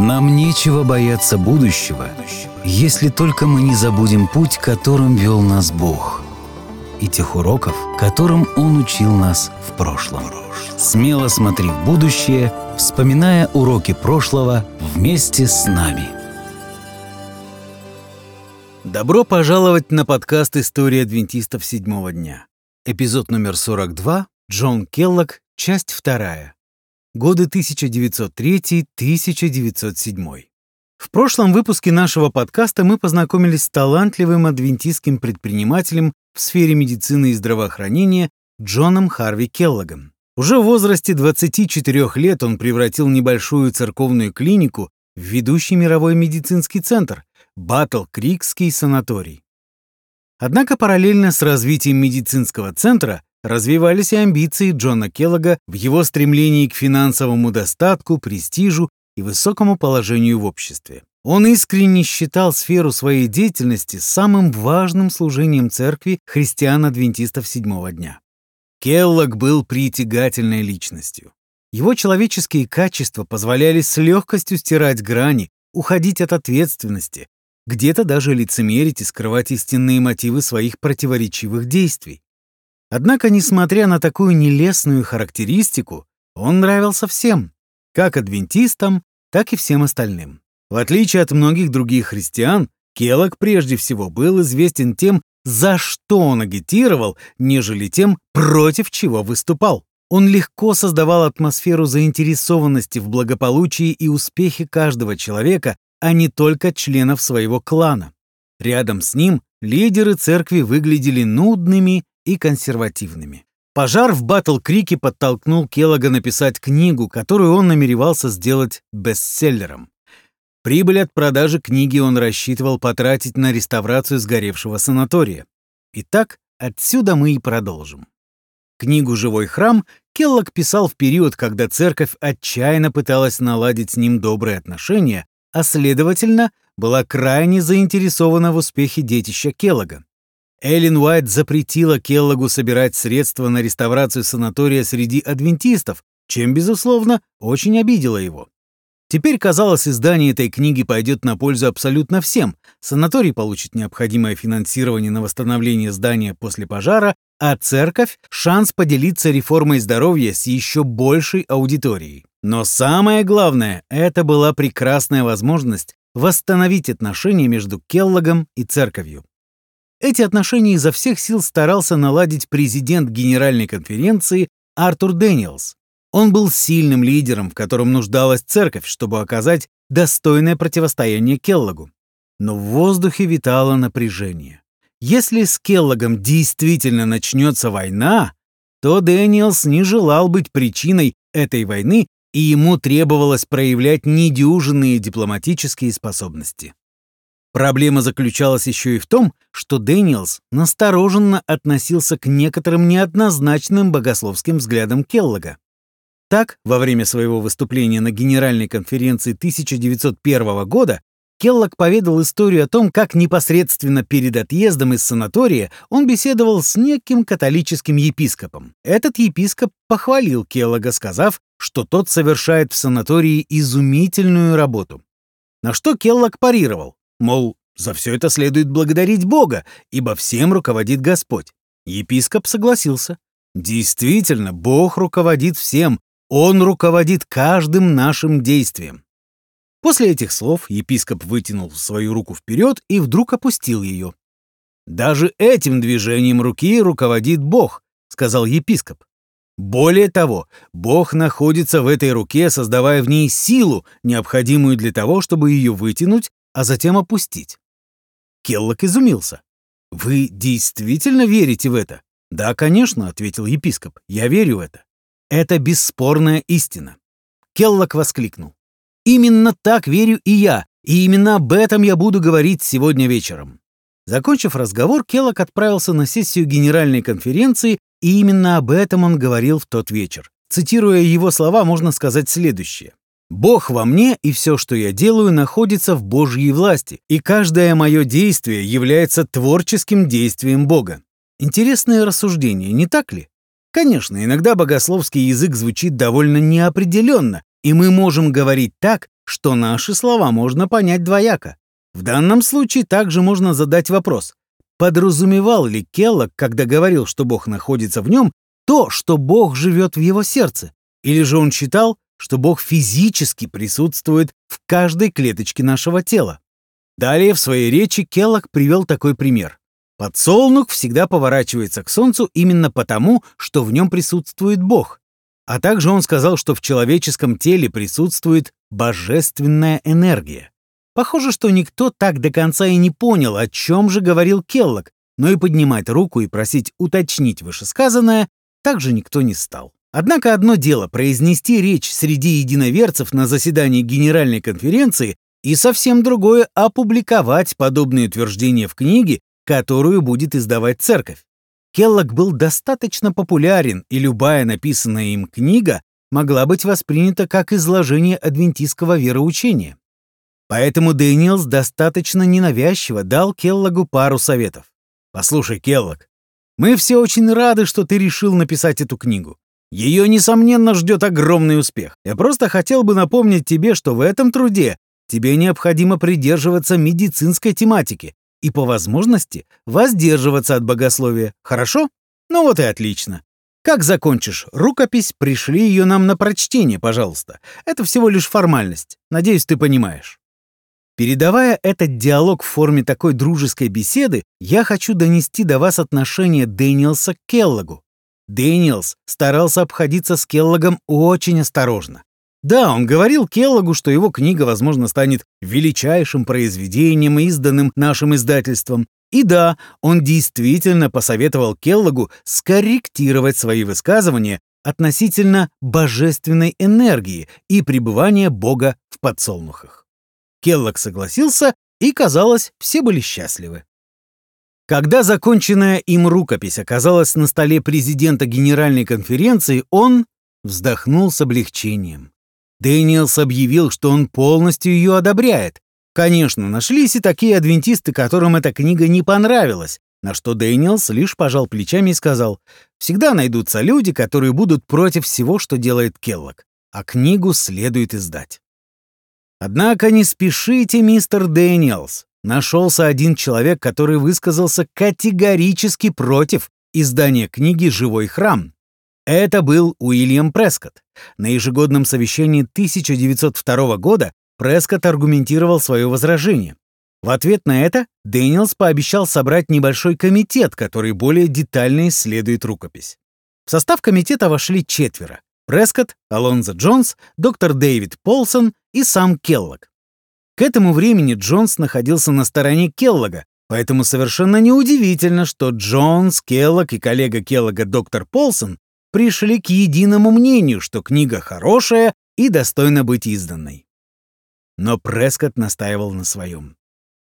Нам нечего бояться будущего, если только мы не забудем путь, которым вел нас Бог, и тех уроков, которым Он учил нас в прошлом. Смело смотри в будущее, вспоминая уроки прошлого вместе с нами. Добро пожаловать на подкаст «История адвентистов седьмого дня». Эпизод номер 42, Джон Келлок, часть вторая. Годы 1903-1907. В прошлом выпуске нашего подкаста мы познакомились с талантливым адвентистским предпринимателем в сфере медицины и здравоохранения Джоном Харви Келлогом. Уже в возрасте 24 лет он превратил небольшую церковную клинику в ведущий мировой медицинский центр – Батл-Крикский санаторий. Однако параллельно с развитием медицинского центра развивались и амбиции Джона Келлога в его стремлении к финансовому достатку, престижу и высокому положению в обществе. Он искренне считал сферу своей деятельности самым важным служением церкви христиан-адвентистов седьмого дня. Келлог был притягательной личностью. Его человеческие качества позволяли с легкостью стирать грани, уходить от ответственности, где-то даже лицемерить и скрывать истинные мотивы своих противоречивых действий. Однако, несмотря на такую нелестную характеристику, он нравился всем, как адвентистам, так и всем остальным. В отличие от многих других христиан, Келлог прежде всего был известен тем, за что он агитировал, нежели тем, против чего выступал. Он легко создавал атмосферу заинтересованности в благополучии и успехе каждого человека, а не только членов своего клана. Рядом с ним лидеры церкви выглядели нудными и консервативными. Пожар в Батл-Крике подтолкнул Келлога написать книгу, которую он намеревался сделать бестселлером. Прибыль от продажи книги он рассчитывал потратить на реставрацию сгоревшего санатория. Итак, отсюда мы и продолжим. Книгу «Живой храм» Келлог писал в период, когда церковь отчаянно пыталась наладить с ним добрые отношения, а, следовательно, была крайне заинтересована в успехе детища Келлога. Эллен Уайт запретила Келлогу собирать средства на реставрацию санатория среди адвентистов, чем, безусловно, очень обидела его. Теперь, казалось, издание этой книги пойдет на пользу абсолютно всем. Санаторий получит необходимое финансирование на восстановление здания после пожара, а церковь — шанс поделиться реформой здоровья с еще большей аудиторией. Но самое главное, это была прекрасная возможность восстановить отношения между Келлогом и церковью. Эти отношения изо всех сил старался наладить президент Генеральной конференции Артур Дэниелс. Он был сильным лидером, в котором нуждалась церковь, чтобы оказать достойное противостояние Келлогу. Но в воздухе витало напряжение. Если с Келлогом действительно начнется война, то Дэниелс не желал быть причиной этой войны, и ему требовалось проявлять недюжинные дипломатические способности. Проблема заключалась еще и в том, что Дэниелс настороженно относился к некоторым неоднозначным богословским взглядам Келлога. Так, во время своего выступления на Генеральной конференции 1901 года Келлог поведал историю о том, как непосредственно перед отъездом из санатория он беседовал с неким католическим епископом. Этот епископ похвалил Келлога, сказав, что тот совершает в санатории изумительную работу. На что Келлог парировал. Мол, за все это следует благодарить Бога, ибо всем руководит Господь. Епископ согласился. Действительно, Бог руководит всем, Он руководит каждым нашим действием. После этих слов епископ вытянул свою руку вперед и вдруг опустил ее. «Даже этим движением руки руководит Бог», — сказал епископ. Более того, Бог находится в этой руке, создавая в ней силу, необходимую для того, чтобы ее вытянуть а затем опустить. Келлок изумился. «Вы действительно верите в это?» «Да, конечно», — ответил епископ, — «я верю в это. Это бесспорная истина». Келлок воскликнул. «Именно так верю и я, и именно об этом я буду говорить сегодня вечером». Закончив разговор, Келлок отправился на сессию Генеральной конференции, и именно об этом он говорил в тот вечер. Цитируя его слова, можно сказать следующее. Бог во мне, и все, что я делаю, находится в Божьей власти, и каждое мое действие является творческим действием Бога. Интересное рассуждение, не так ли? Конечно, иногда богословский язык звучит довольно неопределенно, и мы можем говорить так, что наши слова можно понять двояко. В данном случае также можно задать вопрос, подразумевал ли Келлог, когда говорил, что Бог находится в нем, то, что Бог живет в его сердце? Или же он считал, что Бог физически присутствует в каждой клеточке нашего тела? Далее в своей речи Келлог привел такой пример. Подсолнух всегда поворачивается к Солнцу именно потому, что в нем присутствует Бог. А также он сказал, что в человеческом теле присутствует божественная энергия. Похоже, что никто так до конца и не понял, о чем же говорил Келлог, но и поднимать руку и просить уточнить вышесказанное также никто не стал. Однако одно дело произнести речь среди единоверцев на заседании Генеральной конференции и совсем другое — опубликовать подобные утверждения в книге, которую будет издавать церковь. Келлог был достаточно популярен, и любая написанная им книга могла быть воспринята как изложение адвентистского вероучения. Поэтому Дэниелс достаточно ненавязчиво дал Келлогу пару советов. «Послушай, Келлог, мы все очень рады, что ты решил написать эту книгу. Ее, несомненно, ждет огромный успех. Я просто хотел бы напомнить тебе, что в этом труде тебе необходимо придерживаться медицинской тематики и, по возможности, воздерживаться от богословия. Хорошо? Ну вот и отлично. Как закончишь рукопись, пришли ее нам на прочтение, пожалуйста. Это всего лишь формальность. Надеюсь, ты понимаешь. Передавая этот диалог в форме такой дружеской беседы, я хочу донести до вас отношение Дэниелса к Келлогу. Дэниелс старался обходиться с Келлогом очень осторожно. Да, он говорил Келлогу, что его книга, возможно, станет величайшим произведением, изданным нашим издательством. И да, он действительно посоветовал Келлогу скорректировать свои высказывания относительно божественной энергии и пребывания Бога в подсолнухах. Келлог согласился, и, казалось, все были счастливы. Когда законченная им рукопись оказалась на столе президента Генеральной конференции, он вздохнул с облегчением. Дэниелс объявил, что он полностью ее одобряет. Конечно, нашлись и такие адвентисты, которым эта книга не понравилась, на что Дэниелс лишь пожал плечами и сказал, «Всегда найдутся люди, которые будут против всего, что делает Келлог, а книгу следует издать». Однако не спешите, мистер Дэниелс. Нашелся один человек, который высказался категорически против издания книги «Живой храм». Это был Уильям Прескотт. На ежегодном совещании 1902 года Прескотт аргументировал свое возражение. В ответ на это Дэниелс пообещал собрать небольшой комитет, который более детально исследует рукопись. В состав комитета вошли четверо. Прескотт, Алонзо Джонс, доктор Дэвид Полсон и сам Келлог. К этому времени Джонс находился на стороне Келлога, поэтому совершенно неудивительно, что Джонс, Келлог и коллега Келлога доктор Полсон пришли к единому мнению, что книга хорошая и достойна быть изданной. Но Прескотт настаивал на своем.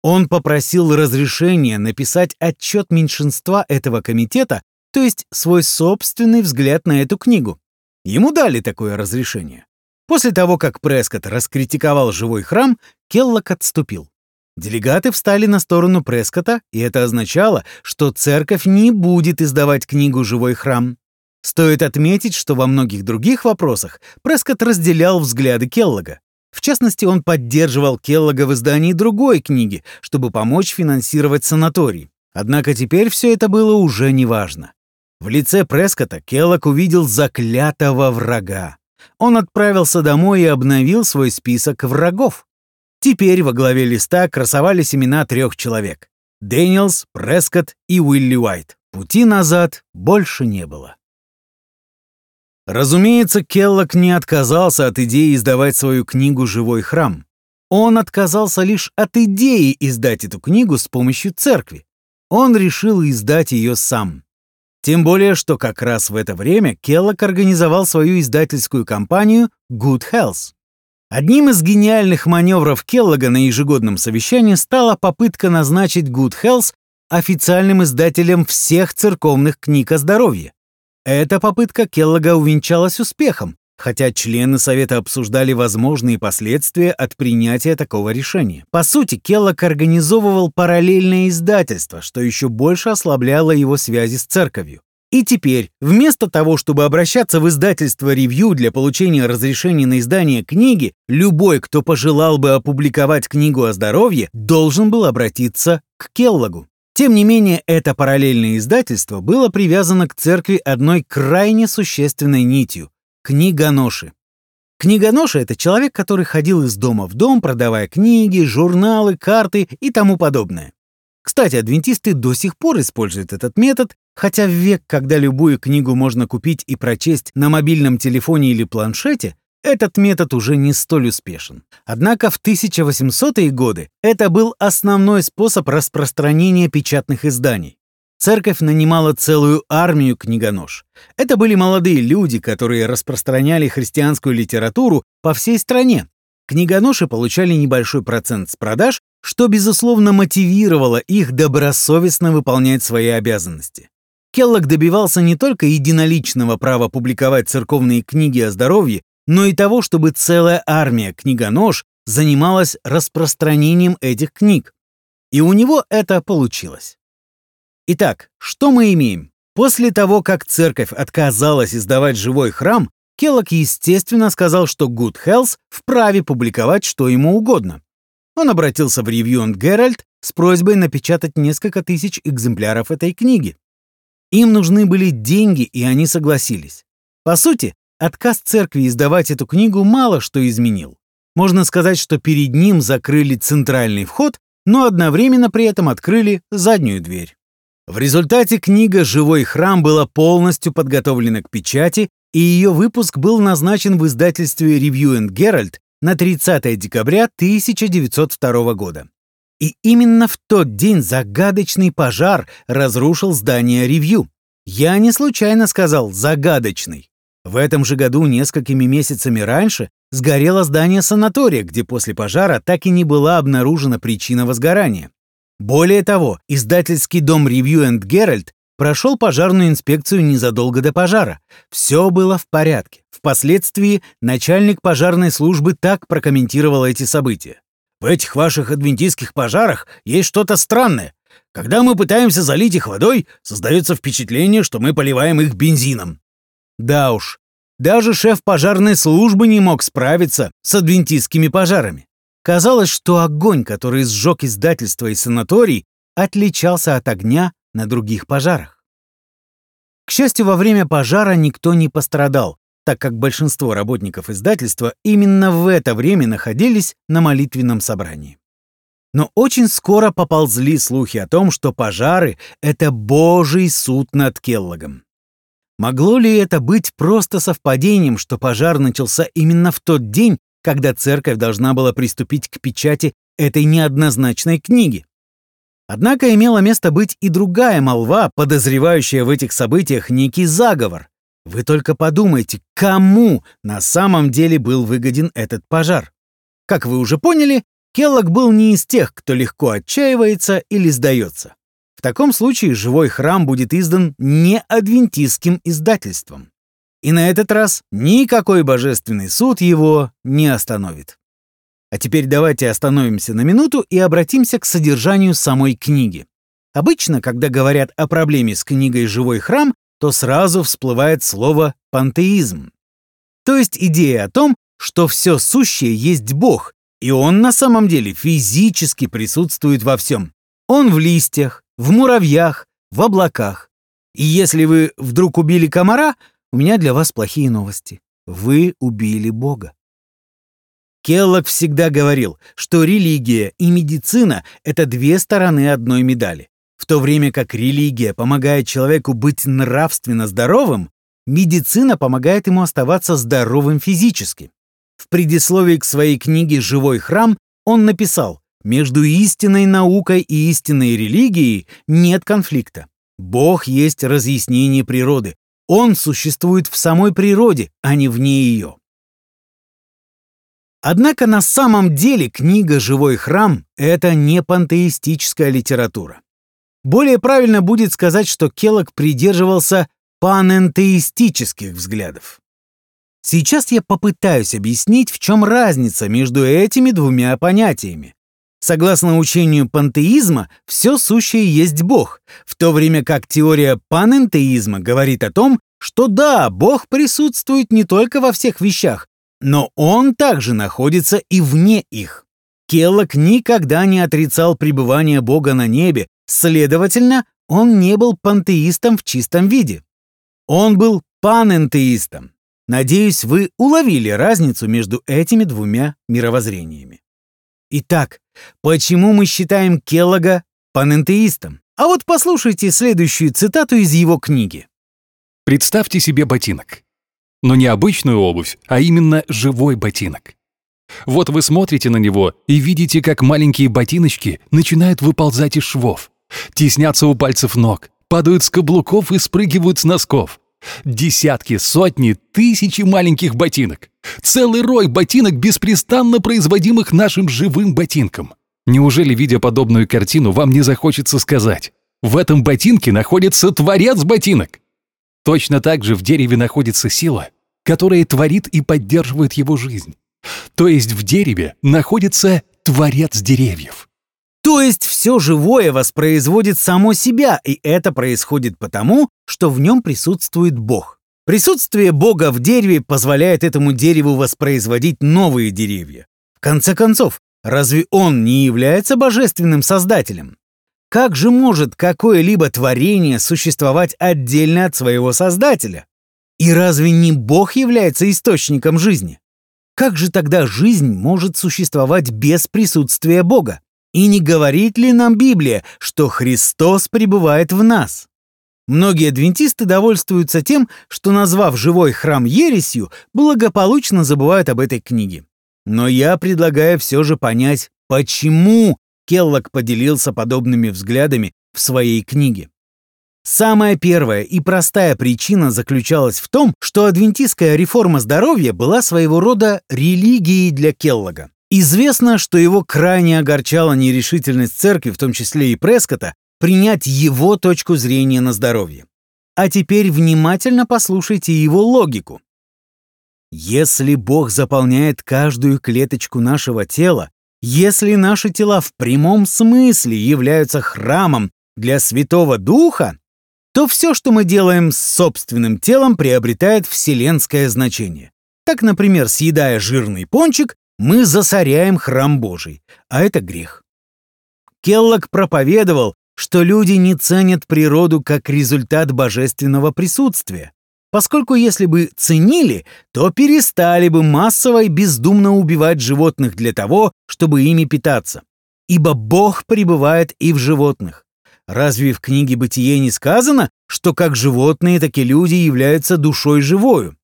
Он попросил разрешения написать отчет меньшинства этого комитета, то есть свой собственный взгляд на эту книгу. Ему дали такое разрешение. После того, как Прескотт раскритиковал живой храм, Келлок отступил. Делегаты встали на сторону Прескота, и это означало, что церковь не будет издавать книгу «Живой храм». Стоит отметить, что во многих других вопросах Прескотт разделял взгляды Келлога. В частности, он поддерживал Келлога в издании другой книги, чтобы помочь финансировать санаторий. Однако теперь все это было уже неважно. В лице Прескота Келлог увидел заклятого врага он отправился домой и обновил свой список врагов. Теперь во главе листа красовались имена трех человек — Дэниелс, Прескотт и Уилли Уайт. Пути назад больше не было. Разумеется, Келлок не отказался от идеи издавать свою книгу «Живой храм». Он отказался лишь от идеи издать эту книгу с помощью церкви. Он решил издать ее сам. Тем более, что как раз в это время Келлок организовал свою издательскую компанию Good Health. Одним из гениальных маневров Келлога на ежегодном совещании стала попытка назначить Good Health официальным издателем всех церковных книг о здоровье. Эта попытка Келлога увенчалась успехом, хотя члены Совета обсуждали возможные последствия от принятия такого решения. По сути, Келлок организовывал параллельное издательство, что еще больше ослабляло его связи с церковью. И теперь, вместо того, чтобы обращаться в издательство «Ревью» для получения разрешения на издание книги, любой, кто пожелал бы опубликовать книгу о здоровье, должен был обратиться к Келлогу. Тем не менее, это параллельное издательство было привязано к церкви одной крайне существенной нитью — книгоноши. Книгоноша — это человек, который ходил из дома в дом, продавая книги, журналы, карты и тому подобное. Кстати, адвентисты до сих пор используют этот метод, хотя в век, когда любую книгу можно купить и прочесть на мобильном телефоне или планшете, этот метод уже не столь успешен. Однако в 1800-е годы это был основной способ распространения печатных изданий. Церковь нанимала целую армию книгонож. Это были молодые люди, которые распространяли христианскую литературу по всей стране. Книгоноши получали небольшой процент с продаж, что, безусловно, мотивировало их добросовестно выполнять свои обязанности. Келлог добивался не только единоличного права публиковать церковные книги о здоровье, но и того, чтобы целая армия книгонож занималась распространением этих книг. И у него это получилось. Итак, что мы имеем? После того, как церковь отказалась издавать живой храм, Келлог, естественно, сказал, что Good Health вправе публиковать что ему угодно. Он обратился в Review and Herald с просьбой напечатать несколько тысяч экземпляров этой книги. Им нужны были деньги, и они согласились. По сути, отказ церкви издавать эту книгу мало что изменил. Можно сказать, что перед ним закрыли центральный вход, но одновременно при этом открыли заднюю дверь. В результате книга «Живой храм» была полностью подготовлена к печати, и ее выпуск был назначен в издательстве Review and Herald на 30 декабря 1902 года. И именно в тот день загадочный пожар разрушил здание Ревью. Я не случайно сказал «загадочный». В этом же году, несколькими месяцами раньше, сгорело здание санатория, где после пожара так и не была обнаружена причина возгорания. Более того, издательский дом Review and Herald прошел пожарную инспекцию незадолго до пожара. Все было в порядке. Впоследствии начальник пожарной службы так прокомментировал эти события. В этих ваших адвентистских пожарах есть что-то странное. Когда мы пытаемся залить их водой, создается впечатление, что мы поливаем их бензином. Да уж, даже шеф пожарной службы не мог справиться с адвентистскими пожарами. Казалось, что огонь, который сжег издательство и санаторий, отличался от огня на других пожарах. К счастью, во время пожара никто не пострадал, так как большинство работников издательства именно в это время находились на молитвенном собрании. Но очень скоро поползли слухи о том, что пожары — это божий суд над Келлогом. Могло ли это быть просто совпадением, что пожар начался именно в тот день, когда церковь должна была приступить к печати этой неоднозначной книги? Однако имела место быть и другая молва, подозревающая в этих событиях некий заговор. Вы только подумайте, кому на самом деле был выгоден этот пожар. Как вы уже поняли, Келлог был не из тех, кто легко отчаивается или сдается. В таком случае живой храм будет издан не адвентистским издательством. И на этот раз никакой божественный суд его не остановит. А теперь давайте остановимся на минуту и обратимся к содержанию самой книги. Обычно, когда говорят о проблеме с книгой «Живой храм», то сразу всплывает слово «пантеизм». То есть идея о том, что все сущее есть Бог, и Он на самом деле физически присутствует во всем. Он в листьях, в муравьях, в облаках. И если вы вдруг убили комара, у меня для вас плохие новости. Вы убили Бога. Келлог всегда говорил, что религия и медицина — это две стороны одной медали. В то время как религия помогает человеку быть нравственно здоровым, медицина помогает ему оставаться здоровым физически. В предисловии к своей книге «Живой храм» он написал «Между истинной наукой и истинной религией нет конфликта. Бог есть разъяснение природы. Он существует в самой природе, а не вне ее». Однако на самом деле книга «Живой храм» — это не пантеистическая литература. Более правильно будет сказать, что Келлог придерживался панентеистических взглядов. Сейчас я попытаюсь объяснить, в чем разница между этими двумя понятиями. Согласно учению пантеизма, все сущее есть Бог, в то время как теория панентеизма говорит о том, что да, Бог присутствует не только во всех вещах, но Он также находится и вне их. Келлок никогда не отрицал пребывание Бога на небе, следовательно, он не был пантеистом в чистом виде. Он был панентеистом. Надеюсь, вы уловили разницу между этими двумя мировоззрениями. Итак, почему мы считаем Келлога панентеистом? А вот послушайте следующую цитату из его книги. Представьте себе ботинок. Но не обычную обувь, а именно живой ботинок. Вот вы смотрите на него и видите, как маленькие ботиночки начинают выползать из швов, теснятся у пальцев ног, падают с каблуков и спрыгивают с носков. Десятки, сотни, тысячи маленьких ботинок. Целый рой ботинок, беспрестанно производимых нашим живым ботинком. Неужели, видя подобную картину, вам не захочется сказать «В этом ботинке находится творец ботинок»? Точно так же в дереве находится сила, которая творит и поддерживает его жизнь. То есть в дереве находится творец деревьев. То есть все живое воспроизводит само себя, и это происходит потому, что в нем присутствует Бог. Присутствие Бога в дереве позволяет этому дереву воспроизводить новые деревья. В конце концов, разве он не является божественным создателем? Как же может какое-либо творение существовать отдельно от своего создателя? И разве не Бог является источником жизни? Как же тогда жизнь может существовать без присутствия Бога? И не говорит ли нам Библия, что Христос пребывает в нас? Многие адвентисты довольствуются тем, что, назвав живой храм ересью, благополучно забывают об этой книге. Но я предлагаю все же понять, почему Келлок поделился подобными взглядами в своей книге. Самая первая и простая причина заключалась в том, что адвентистская реформа здоровья была своего рода религией для Келлога. Известно, что его крайне огорчала нерешительность церкви, в том числе и Прескота, принять его точку зрения на здоровье. А теперь внимательно послушайте его логику. Если Бог заполняет каждую клеточку нашего тела, если наши тела в прямом смысле являются храмом для Святого Духа, то все, что мы делаем с собственным телом, приобретает вселенское значение. Так, например, съедая жирный пончик, мы засоряем храм Божий, а это грех. Келлог проповедовал, что люди не ценят природу как результат божественного присутствия, поскольку если бы ценили, то перестали бы массово и бездумно убивать животных для того, чтобы ими питаться. Ибо Бог пребывает и в животных. Разве в книге «Бытие» не сказано, что как животные, так и люди являются душой живою?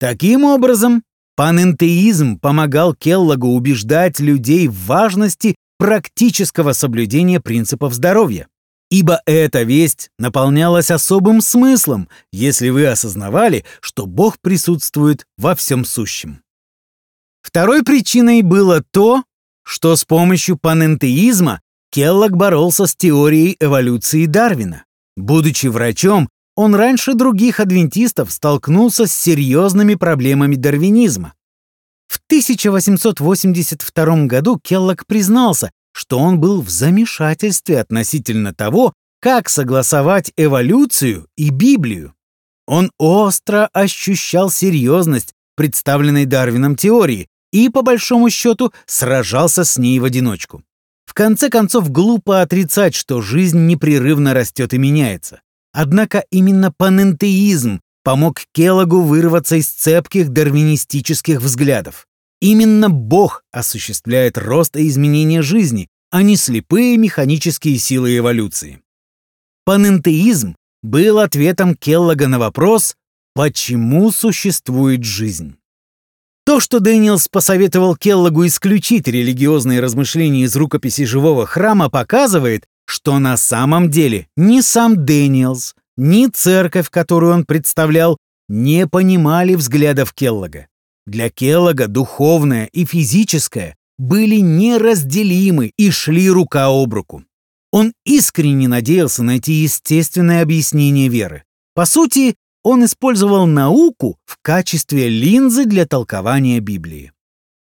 Таким образом, Панентеизм помогал Келлогу убеждать людей в важности практического соблюдения принципов здоровья. Ибо эта весть наполнялась особым смыслом, если вы осознавали, что Бог присутствует во всем сущем. Второй причиной было то, что с помощью панентеизма Келлог боролся с теорией эволюции Дарвина. Будучи врачом, он раньше других адвентистов столкнулся с серьезными проблемами дарвинизма. В 1882 году Келлог признался, что он был в замешательстве относительно того, как согласовать эволюцию и Библию. Он остро ощущал серьезность представленной Дарвином теории и, по большому счету, сражался с ней в одиночку. В конце концов, глупо отрицать, что жизнь непрерывно растет и меняется. Однако именно панентеизм помог Келлогу вырваться из цепких дарвинистических взглядов. Именно Бог осуществляет рост и изменение жизни, а не слепые механические силы эволюции. Панентеизм был ответом Келлога на вопрос «Почему существует жизнь?». То, что Дэниелс посоветовал Келлогу исключить религиозные размышления из рукописи живого храма, показывает, что на самом деле ни сам Дэниелс, ни церковь, которую он представлял, не понимали взглядов Келлога. Для Келлога духовное и физическое были неразделимы и шли рука об руку. Он искренне надеялся найти естественное объяснение веры. По сути, он использовал науку в качестве линзы для толкования Библии.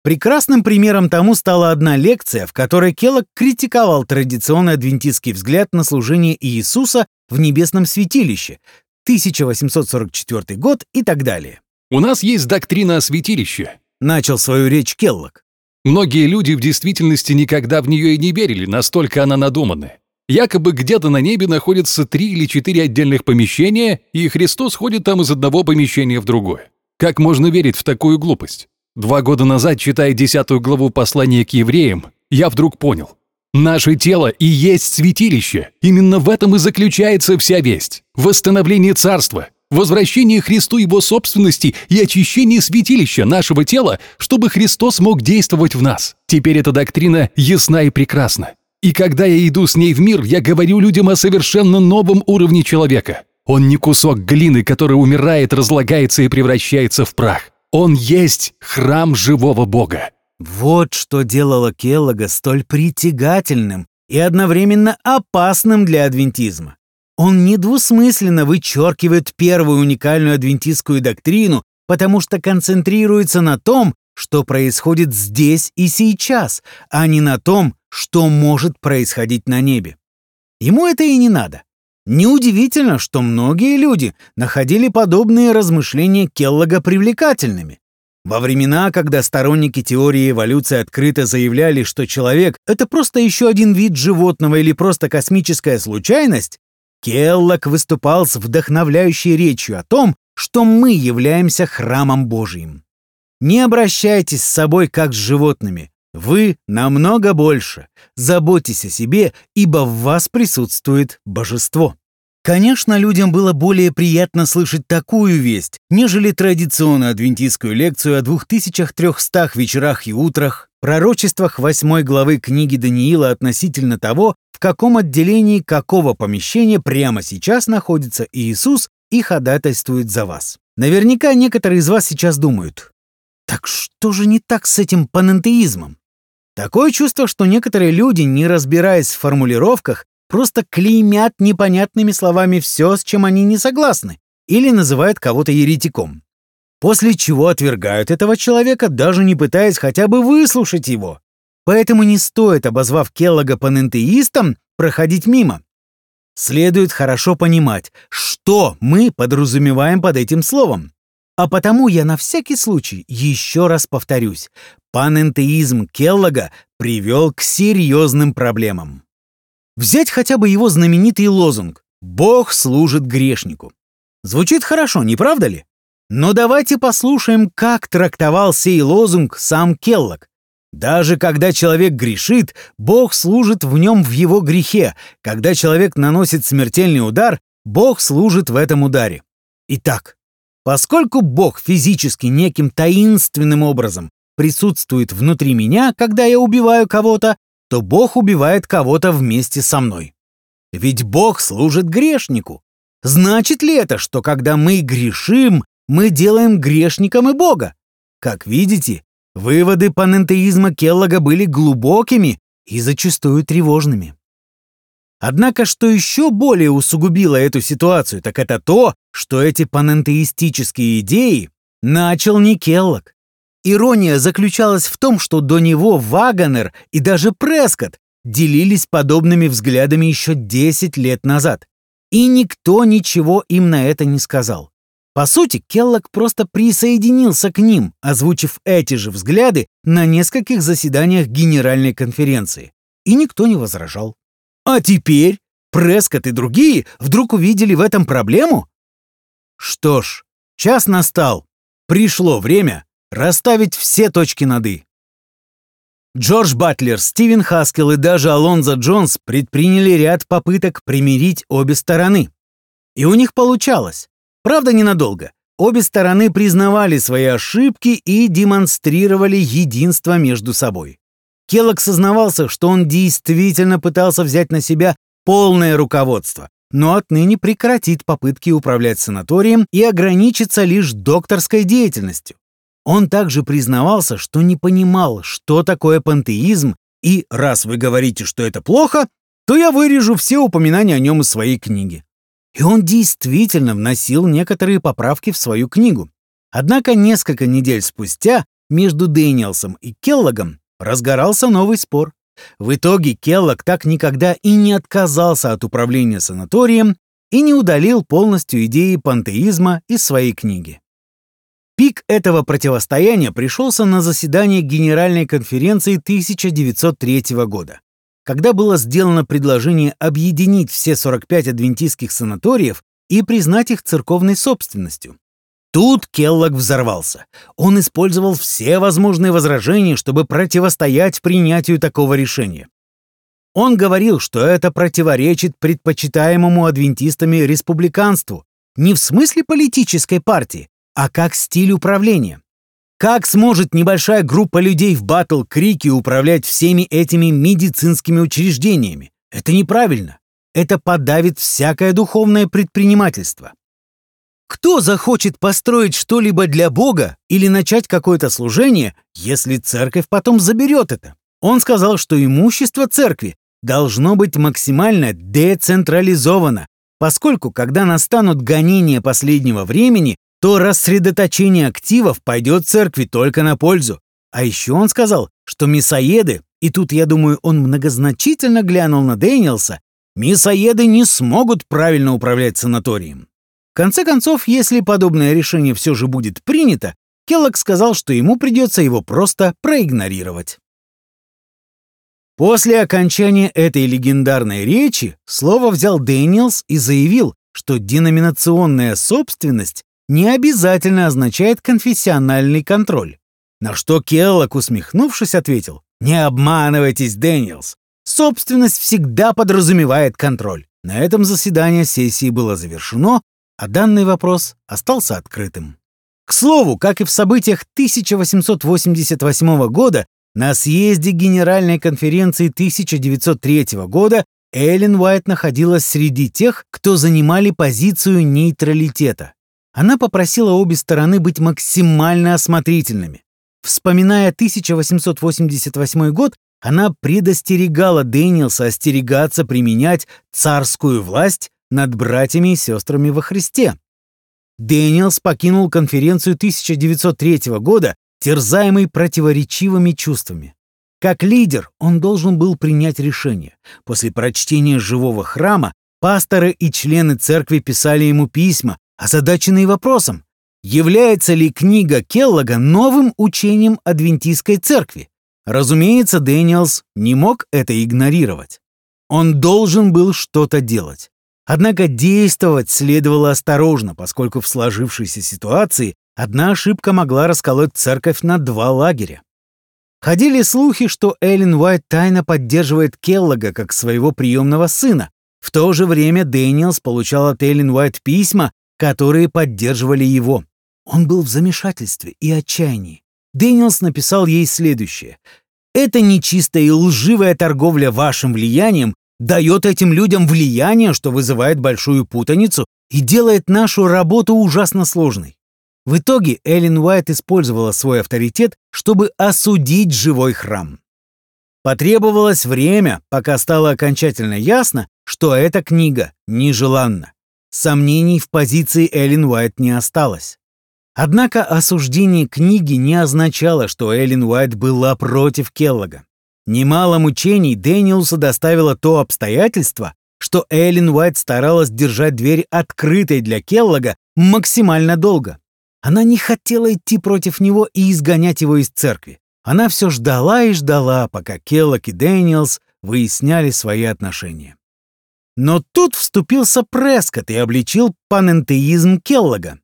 Прекрасным примером тому стала одна лекция, в которой Келлог критиковал традиционный адвентистский взгляд на служение Иисуса в небесном святилище, 1844 год и так далее. «У нас есть доктрина о святилище», — начал свою речь Келлог. «Многие люди в действительности никогда в нее и не верили, настолько она надуманная. Якобы где-то на небе находятся три или четыре отдельных помещения, и Христос ходит там из одного помещения в другое. Как можно верить в такую глупость? Два года назад, читая десятую главу послания к евреям, я вдруг понял. Наше тело и есть святилище. Именно в этом и заключается вся весть. Восстановление царства, возвращение Христу его собственности и очищение святилища нашего тела, чтобы Христос мог действовать в нас. Теперь эта доктрина ясна и прекрасна. И когда я иду с ней в мир, я говорю людям о совершенно новом уровне человека. Он не кусок глины, который умирает, разлагается и превращается в прах. Он есть храм живого Бога. Вот что делало Келлога столь притягательным и одновременно опасным для адвентизма. Он недвусмысленно вычеркивает первую уникальную адвентистскую доктрину, потому что концентрируется на том, что происходит здесь и сейчас, а не на том, что может происходить на небе. Ему это и не надо. Неудивительно, что многие люди находили подобные размышления Келлога привлекательными. Во времена, когда сторонники теории эволюции открыто заявляли, что человек — это просто еще один вид животного или просто космическая случайность, Келлог выступал с вдохновляющей речью о том, что мы являемся храмом Божиим. Не обращайтесь с собой как с животными. Вы намного больше. Заботьтесь о себе, ибо в вас присутствует божество. Конечно, людям было более приятно слышать такую весть, нежели традиционную адвентистскую лекцию о 2300 вечерах и утрах, пророчествах 8 главы книги Даниила относительно того, в каком отделении какого помещения прямо сейчас находится Иисус и ходатайствует за вас. Наверняка некоторые из вас сейчас думают, так что же не так с этим панентеизмом? Такое чувство, что некоторые люди, не разбираясь в формулировках, просто клеймят непонятными словами все, с чем они не согласны, или называют кого-то еретиком. После чего отвергают этого человека, даже не пытаясь хотя бы выслушать его. Поэтому не стоит, обозвав Келлога панентеистом, проходить мимо. Следует хорошо понимать, что мы подразумеваем под этим словом. А потому я на всякий случай еще раз повторюсь. Панентеизм Келлога привел к серьезным проблемам. Взять хотя бы его знаменитый лозунг «Бог служит грешнику». Звучит хорошо, не правда ли? Но давайте послушаем, как трактовал сей лозунг сам Келлог. Даже когда человек грешит, Бог служит в нем в его грехе. Когда человек наносит смертельный удар, Бог служит в этом ударе. Итак, Поскольку Бог физически неким таинственным образом присутствует внутри меня, когда я убиваю кого-то, то Бог убивает кого-то вместе со мной. Ведь Бог служит грешнику. Значит ли это, что когда мы грешим, мы делаем грешником и Бога? Как видите, выводы панентеизма Келлога были глубокими и зачастую тревожными. Однако, что еще более усугубило эту ситуацию, так это то, что эти панентеистические идеи начал не Келлог. Ирония заключалась в том, что до него Вагонер и даже Прескотт делились подобными взглядами еще 10 лет назад. И никто ничего им на это не сказал. По сути, Келлог просто присоединился к ним, озвучив эти же взгляды на нескольких заседаниях Генеральной конференции. И никто не возражал. А теперь Прескотт и другие вдруг увидели в этом проблему? Что ж, час настал. Пришло время расставить все точки над «и». Джордж Батлер, Стивен Хаскел и даже Алонзо Джонс предприняли ряд попыток примирить обе стороны. И у них получалось. Правда, ненадолго. Обе стороны признавали свои ошибки и демонстрировали единство между собой. Келлог сознавался, что он действительно пытался взять на себя полное руководство, но отныне прекратит попытки управлять санаторием и ограничится лишь докторской деятельностью. Он также признавался, что не понимал, что такое пантеизм, и раз вы говорите, что это плохо, то я вырежу все упоминания о нем из своей книги. И он действительно вносил некоторые поправки в свою книгу. Однако несколько недель спустя между Дэниелсом и Келлогом разгорался новый спор. В итоге Келлог так никогда и не отказался от управления санаторием и не удалил полностью идеи пантеизма из своей книги. Пик этого противостояния пришелся на заседание Генеральной конференции 1903 года, когда было сделано предложение объединить все 45 адвентистских санаториев и признать их церковной собственностью. Тут Келлог взорвался. Он использовал все возможные возражения, чтобы противостоять принятию такого решения. Он говорил, что это противоречит предпочитаемому адвентистами республиканству, не в смысле политической партии, а как стиль управления. Как сможет небольшая группа людей в батл-крике управлять всеми этими медицинскими учреждениями? Это неправильно. Это подавит всякое духовное предпринимательство. Кто захочет построить что-либо для Бога или начать какое-то служение, если церковь потом заберет это? Он сказал, что имущество церкви должно быть максимально децентрализовано, поскольку когда настанут гонения последнего времени, то рассредоточение активов пойдет церкви только на пользу. А еще он сказал, что мясоеды, и тут, я думаю, он многозначительно глянул на Дэниелса, мясоеды не смогут правильно управлять санаторием. В конце концов, если подобное решение все же будет принято, Келлог сказал, что ему придется его просто проигнорировать. После окончания этой легендарной речи слово взял Дэниелс и заявил, что деноминационная собственность не обязательно означает конфессиональный контроль. На что Келлог, усмехнувшись, ответил, «Не обманывайтесь, Дэниелс. Собственность всегда подразумевает контроль». На этом заседание сессии было завершено, а данный вопрос остался открытым. К слову, как и в событиях 1888 года, на съезде Генеральной конференции 1903 года Эллен Уайт находилась среди тех, кто занимали позицию нейтралитета. Она попросила обе стороны быть максимально осмотрительными. Вспоминая 1888 год, она предостерегала Дэниелса остерегаться применять царскую власть над братьями и сестрами во Христе. Дэниелс покинул конференцию 1903 года, терзаемый противоречивыми чувствами. Как лидер он должен был принять решение. После прочтения живого храма пасторы и члены церкви писали ему письма, озадаченные вопросом, является ли книга Келлога новым учением адвентистской церкви. Разумеется, Дэниелс не мог это игнорировать. Он должен был что-то делать. Однако действовать следовало осторожно, поскольку в сложившейся ситуации одна ошибка могла расколоть церковь на два лагеря. Ходили слухи, что Эллен Уайт тайно поддерживает Келлога как своего приемного сына. В то же время Дэниелс получал от Эллен Уайт письма, которые поддерживали его. Он был в замешательстве и отчаянии. Дэниелс написал ей следующее. «Это нечистая и лживая торговля вашим влиянием дает этим людям влияние, что вызывает большую путаницу и делает нашу работу ужасно сложной». В итоге Эллен Уайт использовала свой авторитет, чтобы осудить живой храм. Потребовалось время, пока стало окончательно ясно, что эта книга нежеланна. Сомнений в позиции Эллен Уайт не осталось. Однако осуждение книги не означало, что Эллен Уайт была против Келлога. Немало мучений Дэниелса доставило то обстоятельство, что Эллен Уайт старалась держать дверь открытой для Келлога максимально долго. Она не хотела идти против него и изгонять его из церкви. Она все ждала и ждала, пока Келлог и Дэниелс выясняли свои отношения. Но тут вступился Прескотт и обличил панентеизм Келлога.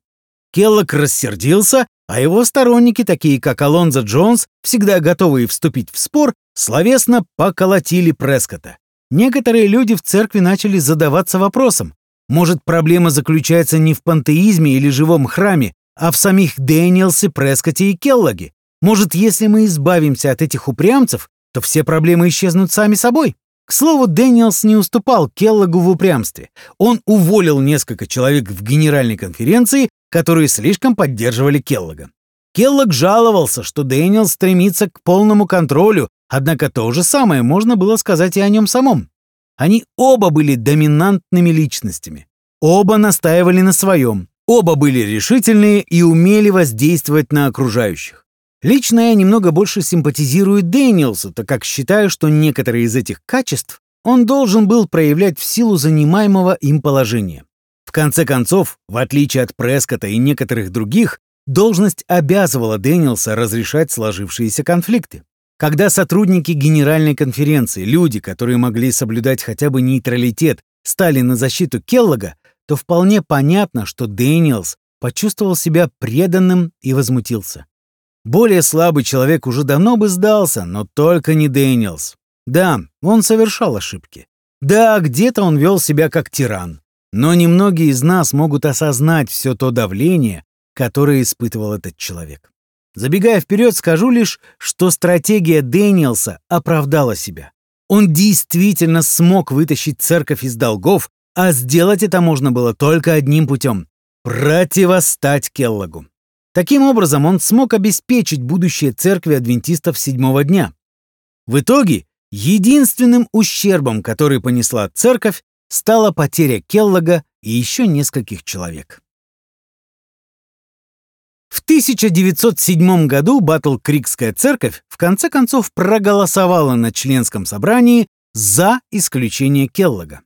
Келлог рассердился, а его сторонники, такие как Алонзо Джонс, всегда готовые вступить в спор, словесно поколотили Прескотта. Некоторые люди в церкви начали задаваться вопросом, может, проблема заключается не в пантеизме или живом храме, а в самих Дэниелсе, Прескотте и Келлоге? Может, если мы избавимся от этих упрямцев, то все проблемы исчезнут сами собой? К слову, Дэниелс не уступал Келлогу в упрямстве. Он уволил несколько человек в генеральной конференции, которые слишком поддерживали Келлога. Келлог жаловался, что Дэниелс стремится к полному контролю, однако то же самое можно было сказать и о нем самом. Они оба были доминантными личностями. Оба настаивали на своем. Оба были решительные и умели воздействовать на окружающих. Лично я немного больше симпатизирую Дэниелсу, так как считаю, что некоторые из этих качеств он должен был проявлять в силу занимаемого им положения. В конце концов, в отличие от Прескота и некоторых других, должность обязывала Дэниелса разрешать сложившиеся конфликты. Когда сотрудники Генеральной конференции, люди, которые могли соблюдать хотя бы нейтралитет, стали на защиту Келлога, то вполне понятно, что Дэниелс почувствовал себя преданным и возмутился. Более слабый человек уже давно бы сдался, но только не Дэниелс. Да, он совершал ошибки. Да, где-то он вел себя как тиран. Но немногие из нас могут осознать все то давление, которое испытывал этот человек. Забегая вперед, скажу лишь, что стратегия Дэниелса оправдала себя. Он действительно смог вытащить церковь из долгов, а сделать это можно было только одним путем — противостать Келлогу. Таким образом, он смог обеспечить будущее церкви адвентистов седьмого дня. В итоге, единственным ущербом, который понесла церковь, стала потеря Келлога и еще нескольких человек. В 1907 году Батл-Крикская церковь в конце концов проголосовала на членском собрании за исключение Келлога.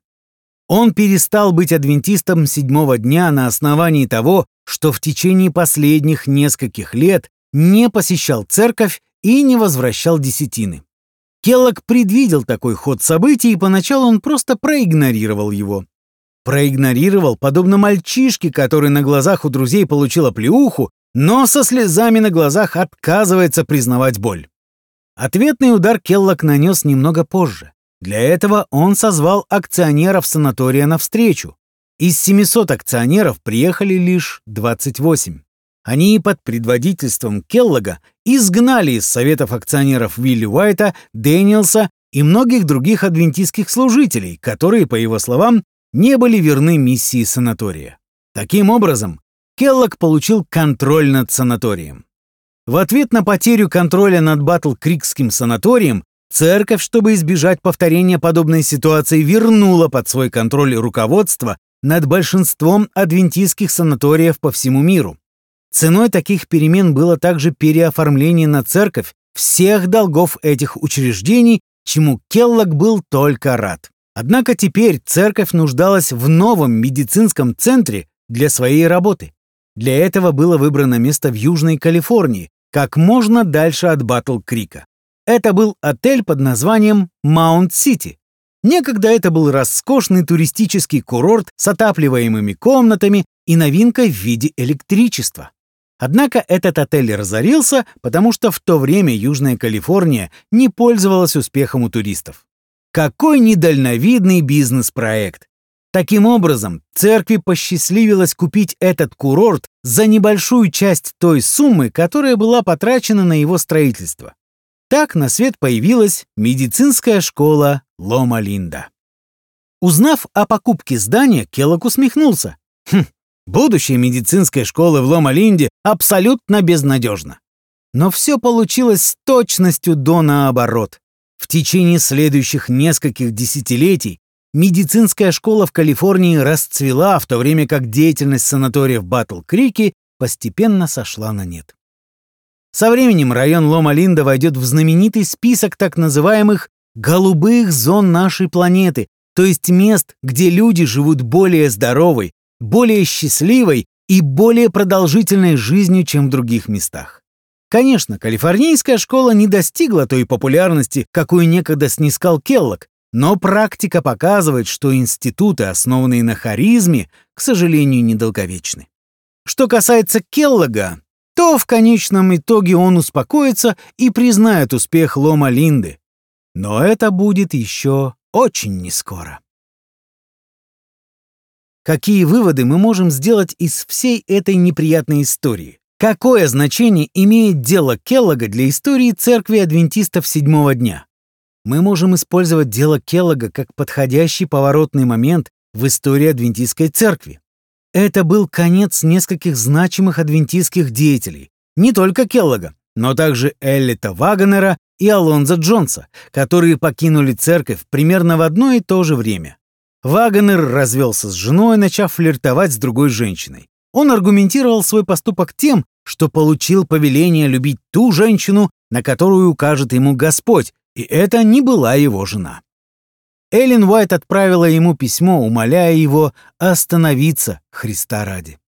Он перестал быть адвентистом седьмого дня на основании того, что в течение последних нескольких лет не посещал церковь и не возвращал десятины. Келлог предвидел такой ход событий, и поначалу он просто проигнорировал его. Проигнорировал, подобно мальчишке, который на глазах у друзей получил оплеуху, но со слезами на глазах отказывается признавать боль. Ответный удар Келлог нанес немного позже. Для этого он созвал акционеров санатория на встречу. Из 700 акционеров приехали лишь 28. Они под предводительством Келлога изгнали из советов акционеров Вилли Уайта, Дэниелса и многих других адвентистских служителей, которые, по его словам, не были верны миссии санатория. Таким образом, Келлог получил контроль над санаторием. В ответ на потерю контроля над Батл-Крикским санаторием церковь, чтобы избежать повторения подобной ситуации, вернула под свой контроль руководство над большинством адвентистских санаториев по всему миру. Ценой таких перемен было также переоформление на церковь всех долгов этих учреждений, чему Келлог был только рад. Однако теперь церковь нуждалась в новом медицинском центре для своей работы. Для этого было выбрано место в Южной Калифорнии, как можно дальше от Батл-Крика. Это был отель под названием Маунд-Сити, Некогда это был роскошный туристический курорт с отапливаемыми комнатами и новинкой в виде электричества. Однако этот отель разорился, потому что в то время Южная Калифорния не пользовалась успехом у туристов. Какой недальновидный бизнес-проект! Таким образом, церкви посчастливилось купить этот курорт за небольшую часть той суммы, которая была потрачена на его строительство. Так на свет появилась медицинская школа Лома-Линда. Узнав о покупке здания, Келлок усмехнулся. Хм, будущее медицинской школы в Лома-Линде абсолютно безнадежно. Но все получилось с точностью до наоборот. В течение следующих нескольких десятилетий медицинская школа в Калифорнии расцвела, в то время как деятельность санатория в Батл-Крике постепенно сошла на нет. Со временем район Лома-Линда войдет в знаменитый список так называемых голубых зон нашей планеты, то есть мест, где люди живут более здоровой, более счастливой и более продолжительной жизнью, чем в других местах. Конечно, калифорнийская школа не достигла той популярности, какую некогда снискал Келлог, но практика показывает, что институты, основанные на харизме, к сожалению, недолговечны. Что касается Келлога, то в конечном итоге он успокоится и признает успех Лома Линды, но это будет еще очень нескоро. Какие выводы мы можем сделать из всей этой неприятной истории? Какое значение имеет дело Келлога для истории церкви адвентистов седьмого дня? Мы можем использовать дело Келлога как подходящий поворотный момент в истории адвентистской церкви. Это был конец нескольких значимых адвентистских деятелей, не только Келлога, но также Эллита Вагонера и Алонзо Джонса, которые покинули церковь примерно в одно и то же время. Вагонер развелся с женой, начав флиртовать с другой женщиной. Он аргументировал свой поступок тем, что получил повеление любить ту женщину, на которую укажет ему Господь, и это не была его жена. Эллен Уайт отправила ему письмо, умоляя его остановиться Христа ради.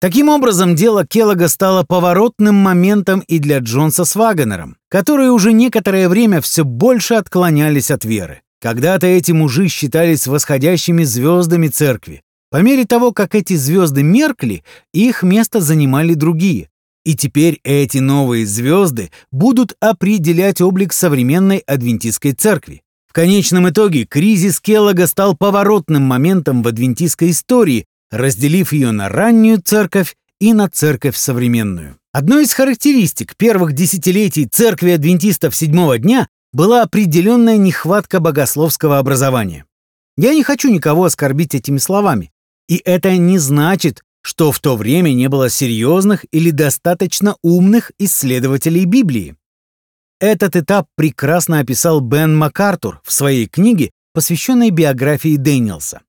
Таким образом, дело Келлога стало поворотным моментом и для Джонса с Вагонером, которые уже некоторое время все больше отклонялись от веры. Когда-то эти мужи считались восходящими звездами церкви. По мере того, как эти звезды меркли, их место занимали другие. И теперь эти новые звезды будут определять облик современной адвентистской церкви. В конечном итоге кризис Келлога стал поворотным моментом в адвентистской истории, разделив ее на раннюю церковь и на церковь современную. Одной из характеристик первых десятилетий церкви адвентистов седьмого дня была определенная нехватка богословского образования. Я не хочу никого оскорбить этими словами. И это не значит, что в то время не было серьезных или достаточно умных исследователей Библии. Этот этап прекрасно описал Бен МакАртур в своей книге, посвященной биографии Дэниелса.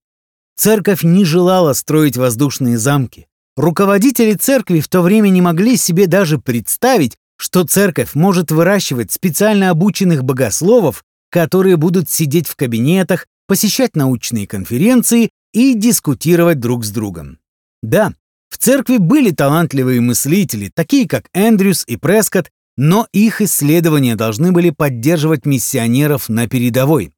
Церковь не желала строить воздушные замки. Руководители церкви в то время не могли себе даже представить, что церковь может выращивать специально обученных богословов, которые будут сидеть в кабинетах, посещать научные конференции и дискутировать друг с другом. Да, в церкви были талантливые мыслители, такие как Эндрюс и Прескотт, но их исследования должны были поддерживать миссионеров на передовой.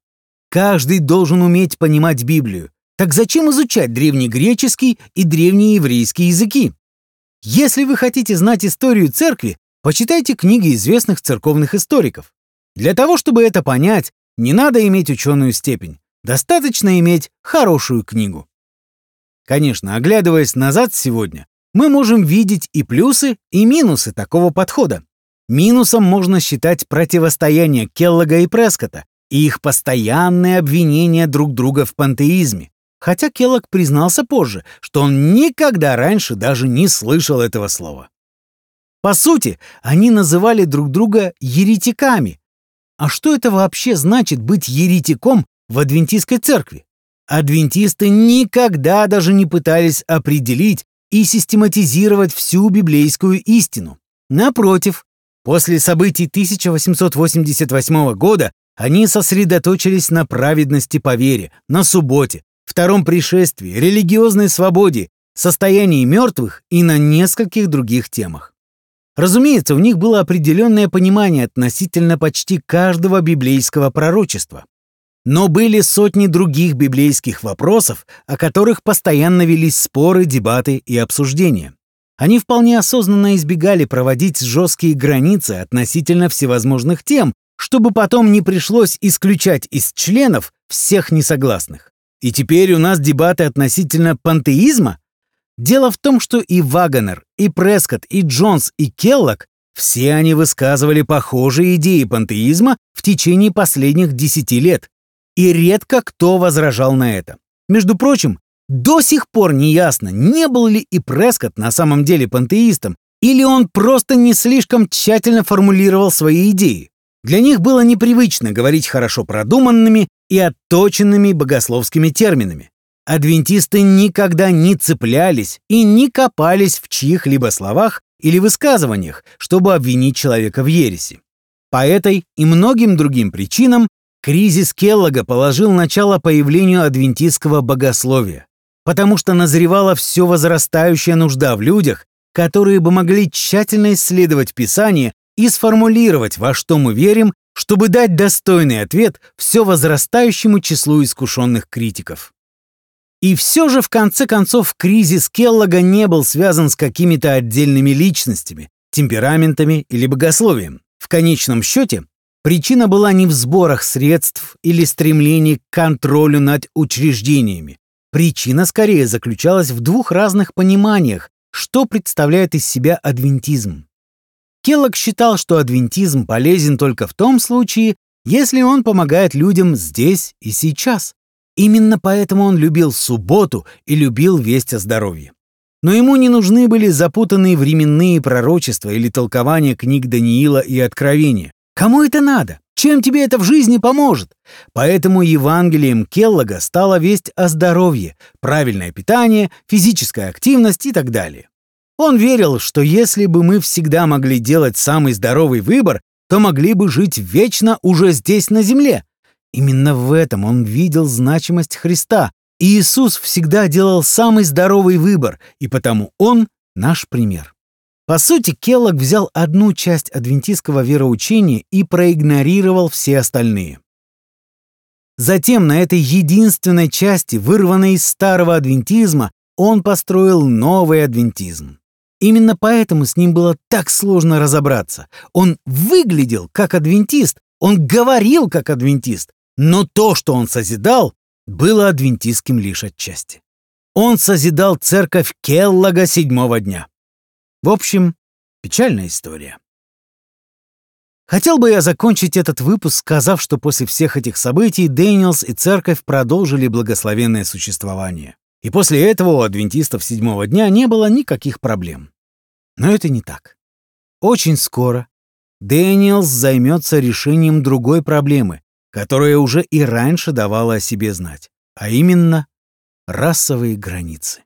Каждый должен уметь понимать Библию, так зачем изучать древнегреческий и древнееврейский языки? Если вы хотите знать историю церкви, почитайте книги известных церковных историков. Для того, чтобы это понять, не надо иметь ученую степень. Достаточно иметь хорошую книгу. Конечно, оглядываясь назад сегодня, мы можем видеть и плюсы, и минусы такого подхода. Минусом можно считать противостояние Келлога и Прескота и их постоянное обвинение друг друга в пантеизме, хотя Келлог признался позже, что он никогда раньше даже не слышал этого слова. По сути, они называли друг друга еретиками. А что это вообще значит быть еретиком в адвентистской церкви? Адвентисты никогда даже не пытались определить и систематизировать всю библейскую истину. Напротив, после событий 1888 года они сосредоточились на праведности по вере, на субботе, втором пришествии, религиозной свободе, состоянии мертвых и на нескольких других темах. Разумеется, у них было определенное понимание относительно почти каждого библейского пророчества. Но были сотни других библейских вопросов, о которых постоянно велись споры, дебаты и обсуждения. Они вполне осознанно избегали проводить жесткие границы относительно всевозможных тем, чтобы потом не пришлось исключать из членов всех несогласных. И теперь у нас дебаты относительно пантеизма? Дело в том, что и Вагонер, и Прескотт, и Джонс, и Келлок все они высказывали похожие идеи пантеизма в течение последних десяти лет. И редко кто возражал на это. Между прочим, до сих пор не ясно, не был ли и Прескотт на самом деле пантеистом, или он просто не слишком тщательно формулировал свои идеи. Для них было непривычно говорить хорошо продуманными и отточенными богословскими терминами. Адвентисты никогда не цеплялись и не копались в чьих-либо словах или высказываниях, чтобы обвинить человека в ереси. По этой и многим другим причинам кризис Келлога положил начало появлению адвентистского богословия, потому что назревала все возрастающая нужда в людях, которые бы могли тщательно исследовать Писание и сформулировать, во что мы верим чтобы дать достойный ответ все возрастающему числу искушенных критиков. И все же, в конце концов, кризис Келлога не был связан с какими-то отдельными личностями, темпераментами или богословием. В конечном счете, причина была не в сборах средств или стремлении к контролю над учреждениями. Причина скорее заключалась в двух разных пониманиях, что представляет из себя адвентизм. Келлог считал, что адвентизм полезен только в том случае, если он помогает людям здесь и сейчас. Именно поэтому он любил субботу и любил весть о здоровье. Но ему не нужны были запутанные временные пророчества или толкования книг Даниила и Откровения. Кому это надо? Чем тебе это в жизни поможет? Поэтому Евангелием Келлога стала весть о здоровье, правильное питание, физическая активность и так далее. Он верил, что если бы мы всегда могли делать самый здоровый выбор, то могли бы жить вечно уже здесь на земле. Именно в этом он видел значимость Христа. И Иисус всегда делал самый здоровый выбор, и потому он наш пример. По сути, Келлог взял одну часть адвентистского вероучения и проигнорировал все остальные. Затем на этой единственной части, вырванной из старого адвентизма, он построил новый адвентизм. Именно поэтому с ним было так сложно разобраться. Он выглядел как адвентист, он говорил как адвентист, но то, что он созидал, было адвентистским лишь отчасти. Он созидал церковь Келлога седьмого дня. В общем, печальная история. Хотел бы я закончить этот выпуск, сказав, что после всех этих событий Дэниелс и церковь продолжили благословенное существование. И после этого у адвентистов седьмого дня не было никаких проблем. Но это не так. Очень скоро Дэниелс займется решением другой проблемы, которая уже и раньше давала о себе знать, а именно расовые границы.